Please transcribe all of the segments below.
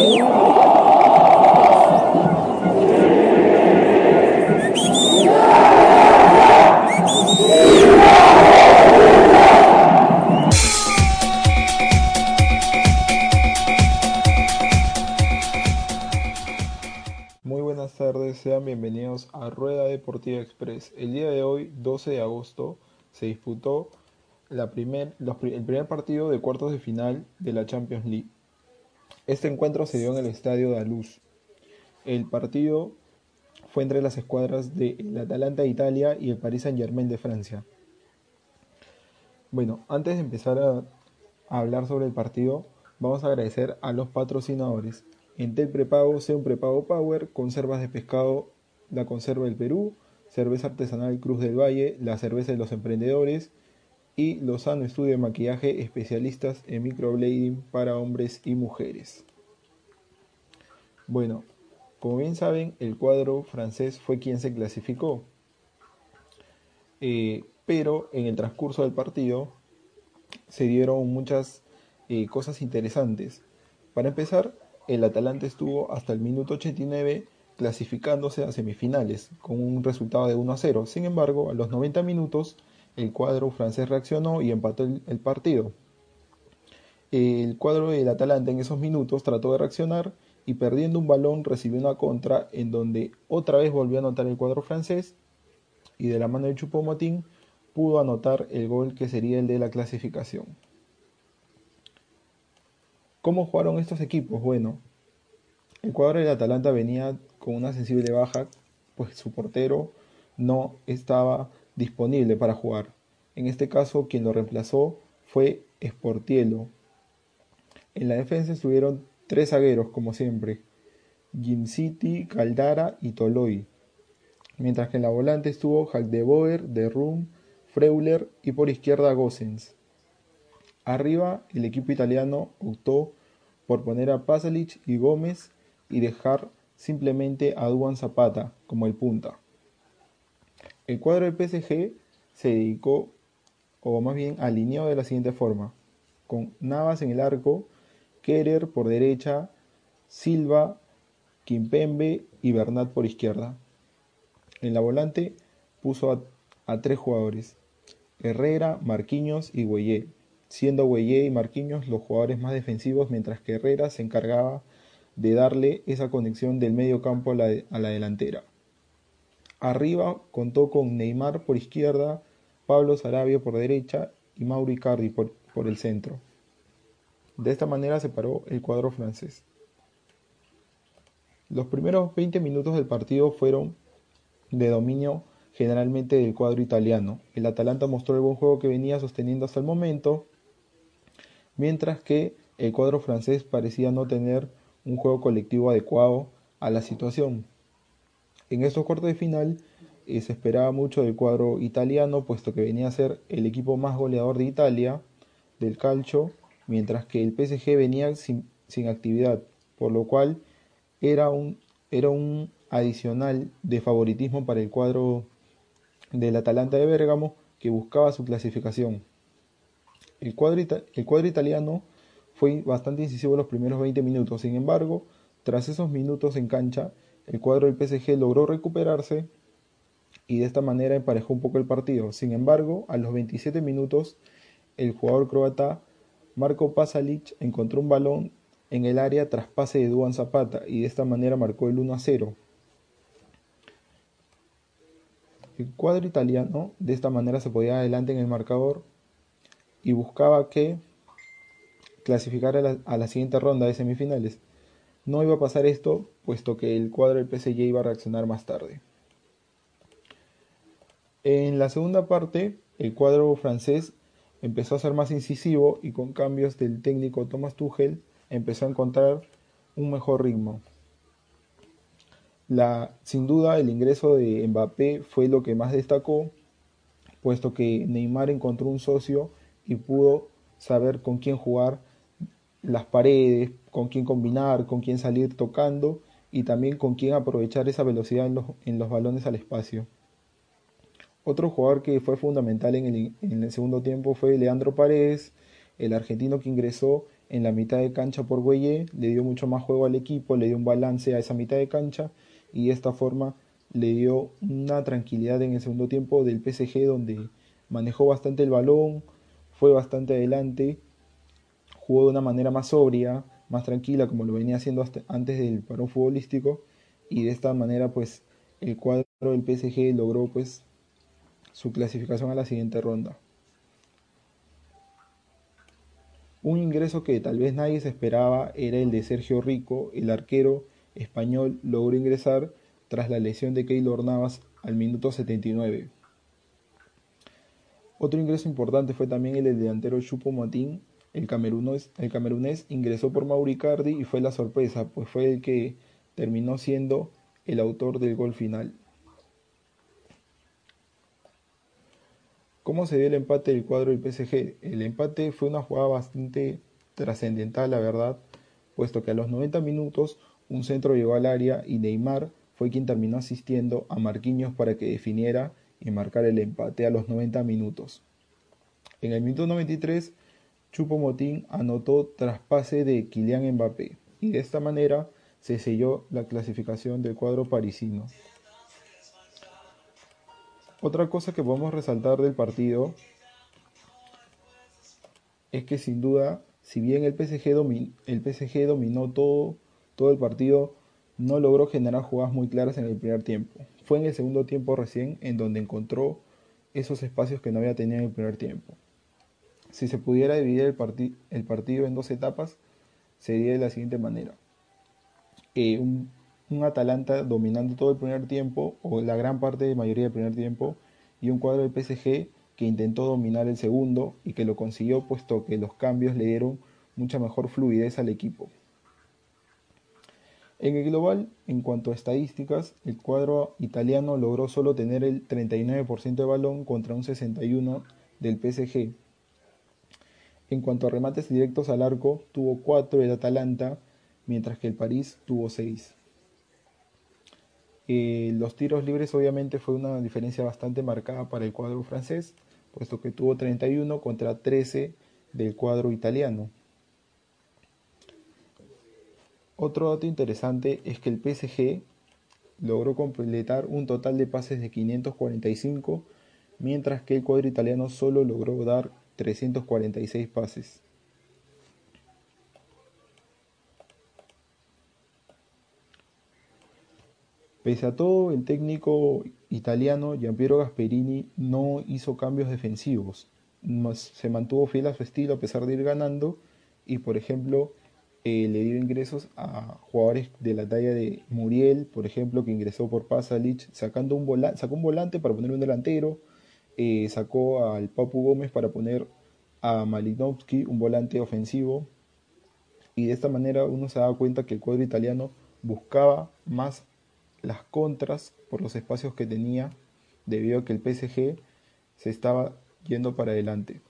Muy buenas tardes, sean bienvenidos a Rueda Deportiva Express. El día de hoy, 12 de agosto, se disputó el primer partido de cuartos de final de la Champions League. Este encuentro se dio en el estadio Daluz. El partido fue entre las escuadras del Atalanta de Italia y el Paris Saint-Germain de Francia. Bueno, antes de empezar a, hablar sobre el partido, vamos a agradecer a los patrocinadores. Entel Prepago, sea un prepago Power, conservas de pescado, la conserva del Perú, cerveza artesanal Cruz del Valle, la cerveza de los emprendedores y Lozano Estudio de Maquillaje, especialistas en microblading para hombres y mujeres. Bueno, como bien saben, el cuadro francés fue quien se clasificó. Eh, pero en el transcurso del partido se dieron muchas eh, cosas interesantes. Para empezar, el Atalanta estuvo hasta el minuto 89 clasificándose a semifinales con un resultado de 1 a 0. Sin embargo, a los 90 minutos el cuadro francés reaccionó y empató el, partido. El cuadro del Atalanta en esos minutos trató de reaccionar y perdiendo un balón recibió una contra en donde otra vez volvió a anotar el cuadro francés y de la mano de Choupo-Moting pudo anotar el gol que sería el de la clasificación. ¿Cómo jugaron estos equipos? Bueno, el cuadro del Atalanta venía con una sensible baja, pues su portero no estaba disponible para jugar. En este caso, quien lo reemplazó fue Sportiello. En la defensa estuvieron tres zagueros, como siempre, City, Caldara y Toloy. Mientras que en la volante estuvo Hagdeboer, De Rum, Freuler y por izquierda Gossens. Arriba, el equipo italiano optó por poner a Pasalic y Gómez y dejar simplemente a Duan Zapata como el punta. El cuadro del PSG se dedicó, o más bien alineó de la siguiente forma, con Navas en el arco, Kerer por derecha, Silva, Kimpembe y Bernat por izquierda. En la volante puso a, tres jugadores, Herrera, Marquinhos y Güeyé, siendo Güeyé y Marquinhos los jugadores más defensivos, mientras que Herrera se encargaba de darle esa conexión del medio campo a la delantera. Arriba contó con Neymar por izquierda, Pablo Sarabia por derecha y Mauro Icardi por, por el centro. De esta manera se paró el cuadro francés. Los primeros 20 minutos del partido fueron de dominio generalmente del cuadro italiano. El Atalanta mostró el buen juego que venía sosteniendo hasta el momento, mientras que el cuadro francés parecía no tener un juego colectivo adecuado a la situación. En estos cuartos de final eh, se esperaba mucho del cuadro italiano, puesto que venía a ser el equipo más goleador de Italia del calcio, mientras que el PSG venía sin, actividad, por lo cual era un, era un adicional de favoritismo para el cuadro del Atalanta de Bérgamo que buscaba su clasificación. El cuadro, el cuadro, italiano fue bastante incisivo en los primeros 20 minutos, sin embargo, tras esos minutos en cancha, el cuadro del PSG logró recuperarse y de esta manera emparejó un poco el partido. Sin embargo, a los 27 minutos, el jugador croata Marco Pasalic encontró un balón en el área tras pase de Duan Zapata y de esta manera marcó el 1 a 0. El cuadro italiano de esta manera se podía adelante en el marcador y buscaba que clasificar a la, a la, siguiente ronda de semifinales. No iba a pasar esto, puesto que el cuadro del PSG iba a reaccionar más tarde. En la segunda parte, el cuadro francés empezó a ser más incisivo y con cambios del técnico Thomas Tuchel empezó a encontrar un mejor ritmo. La, sin duda, el ingreso de Mbappé fue lo que más destacó, puesto que Neymar encontró un socio y pudo saber con quién jugar las paredes, con quién combinar, con quién salir tocando y también con quién aprovechar esa velocidad en los, en los balones al espacio. Otro jugador que fue fundamental en el, segundo tiempo fue Leandro Paredes, el argentino que ingresó en la mitad de cancha por Güelle, le dio mucho más juego al equipo, le dio un balance a esa mitad de cancha y de esta forma le dio una tranquilidad en el segundo tiempo del PSG donde manejó bastante el balón, fue bastante adelante, jugó de una manera más sobria, más tranquila como lo venía haciendo antes del parón futbolístico y de esta manera pues el cuadro del PSG logró pues su clasificación a la siguiente ronda. Un ingreso que tal vez nadie se esperaba era el de Sergio Rico, el arquero español logró ingresar tras la lesión de Keylor Navas al minuto 79. Otro ingreso importante fue también el del delantero Chupo Motín, el camerunés, el ingresó por Mauricardi y fue la sorpresa, pues fue el que terminó siendo el autor del gol final. ¿Cómo se dio el empate del cuadro del PSG? El empate fue una jugada bastante trascendental, la verdad, puesto que a los 90 minutos un centro llegó al área y Neymar fue quien terminó asistiendo a Marquinhos para que definiera y marcara el empate a los 90 minutos. En el minuto 93, Chupo Motín anotó tras pase de Kylian Mbappé y de esta manera se selló la clasificación del cuadro parisino. Otra cosa que podemos resaltar del partido es que sin duda, si bien el PSG, dominó todo el partido, no logró generar jugadas muy claras en el primer tiempo. Fue en el segundo tiempo recién en donde encontró esos espacios que no había tenido en el primer tiempo. Si se pudiera dividir el, partido en dos etapas, sería de la siguiente manera. Eh, un, un Atalanta dominando todo el primer tiempo, o la gran parte de mayoría del primer tiempo, y un cuadro del PSG que intentó dominar el segundo y que lo consiguió puesto que los cambios le dieron mucha mejor fluidez al equipo. En el global, en cuanto a estadísticas, el cuadro italiano logró solo tener el 39% de balón contra un 61% del PSG. En cuanto a remates directos al arco, tuvo 4 el Atalanta, mientras que el París tuvo 6. Eh, los tiros libres obviamente fue una diferencia bastante marcada para el cuadro francés, puesto que tuvo 31 contra 13 del cuadro italiano. Otro dato interesante es que el PSG logró completar un total de pases de 545, mientras que el cuadro italiano solo logró dar 346 pases. Pese a todo, el técnico italiano Giampiero Gasperini no hizo cambios defensivos, se mantuvo fiel a su estilo a pesar de ir ganando y por ejemplo eh, le dio ingresos a jugadores de la talla de Muriel, por ejemplo, que ingresó por Pasalic, sacando un volante, sacó un volante para poner un delantero, eh, sacó al Papu Gómez para poner a Malinovsky, un volante ofensivo, y de esta manera uno se daba cuenta que el cuadro italiano buscaba más las contras por los espacios que tenía debido a que el PSG se estaba yendo para adelante.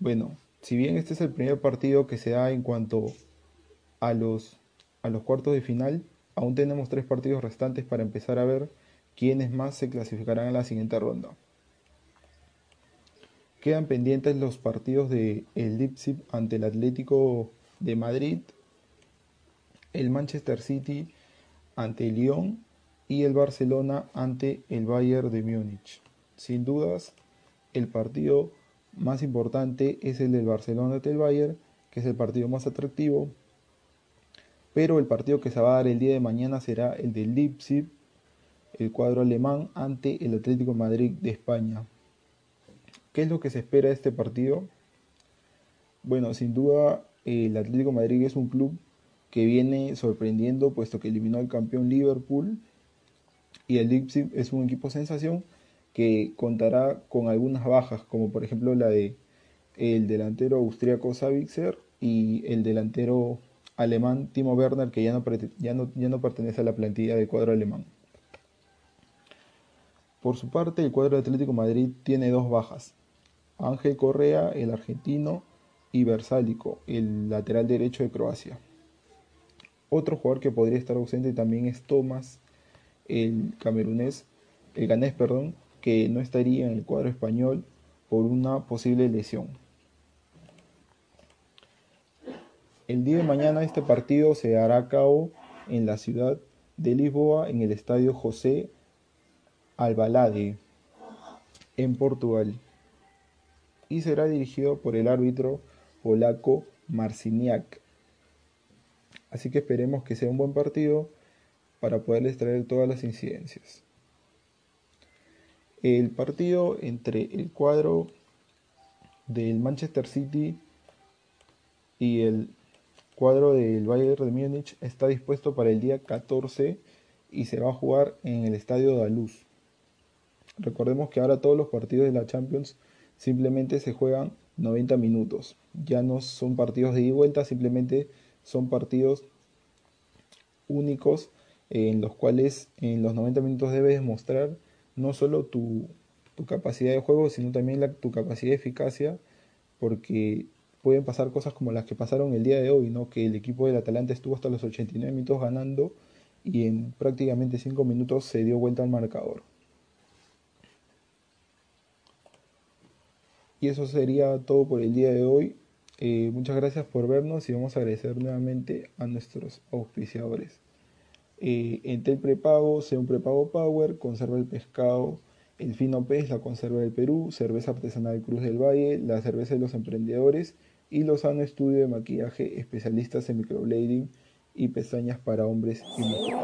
Bueno, si bien este es el primer partido que se da en cuanto a los, a los cuartos de final, aún tenemos tres partidos restantes para empezar a ver quiénes más se clasificarán a la siguiente ronda. Quedan pendientes los partidos de el Leipzig ante el Atlético de Madrid el Manchester City ante el Lyon y el Barcelona ante el Bayern de Múnich. Sin dudas, el partido más importante es el del Barcelona ante el Bayern, que es el partido más atractivo. Pero el partido que se va a dar el día de mañana será el del Leipzig, el cuadro alemán ante el Atlético Madrid de España. ¿Qué es lo que se espera de este partido? Bueno, sin duda el Atlético Madrid es un club que viene sorprendiendo puesto que eliminó al campeón Liverpool y el Leipzig es un equipo sensación que contará con algunas bajas como por ejemplo la de el delantero austriaco Savitzer y el delantero alemán Timo Werner que ya no, ya no, ya no pertenece a la plantilla del cuadro alemán. Por su parte, el cuadro Atlético Madrid tiene dos bajas. Ángel Correa, el argentino, y Versálico, el lateral derecho de Croacia. Otro jugador que podría estar ausente también es Thomas, el camerunés, el ganés, perdón, que no estaría en el cuadro español por una posible lesión. El día de mañana este partido se hará a cabo en la ciudad de Lisboa, en el estadio José Albalade, en Portugal, y será dirigido por el árbitro polaco Marciniak. Así que esperemos que sea un buen partido para poderles traer todas las incidencias. El partido entre el cuadro del Manchester City y el cuadro del Bayern de Múnich está dispuesto para el día 14 y se va a jugar en el estadio Daluz. Recordemos que ahora todos los partidos de la Champions simplemente se juegan 90 minutos. Ya no son partidos de ida y vuelta, simplemente son partidos únicos en los cuales en los 90 minutos debes demostrar no solo tu, capacidad de juego, sino también tu capacidad de eficacia, porque pueden pasar cosas como las que pasaron el día de hoy, ¿no? que el equipo del Atalanta estuvo hasta los 89 minutos ganando y en prácticamente 5 minutos se dio vuelta al marcador. Y eso sería todo por el día de hoy. Eh, muchas gracias por vernos y vamos a agradecer nuevamente a nuestros auspiciadores. Eh, el prepago, sea un prepago power, conserva el pescado, el fino pez, la conserva del Perú, cerveza artesanal Cruz del Valle, la cerveza de los emprendedores y Lozano Estudio de Maquillaje, especialistas en microblading y pestañas para hombres y mujeres.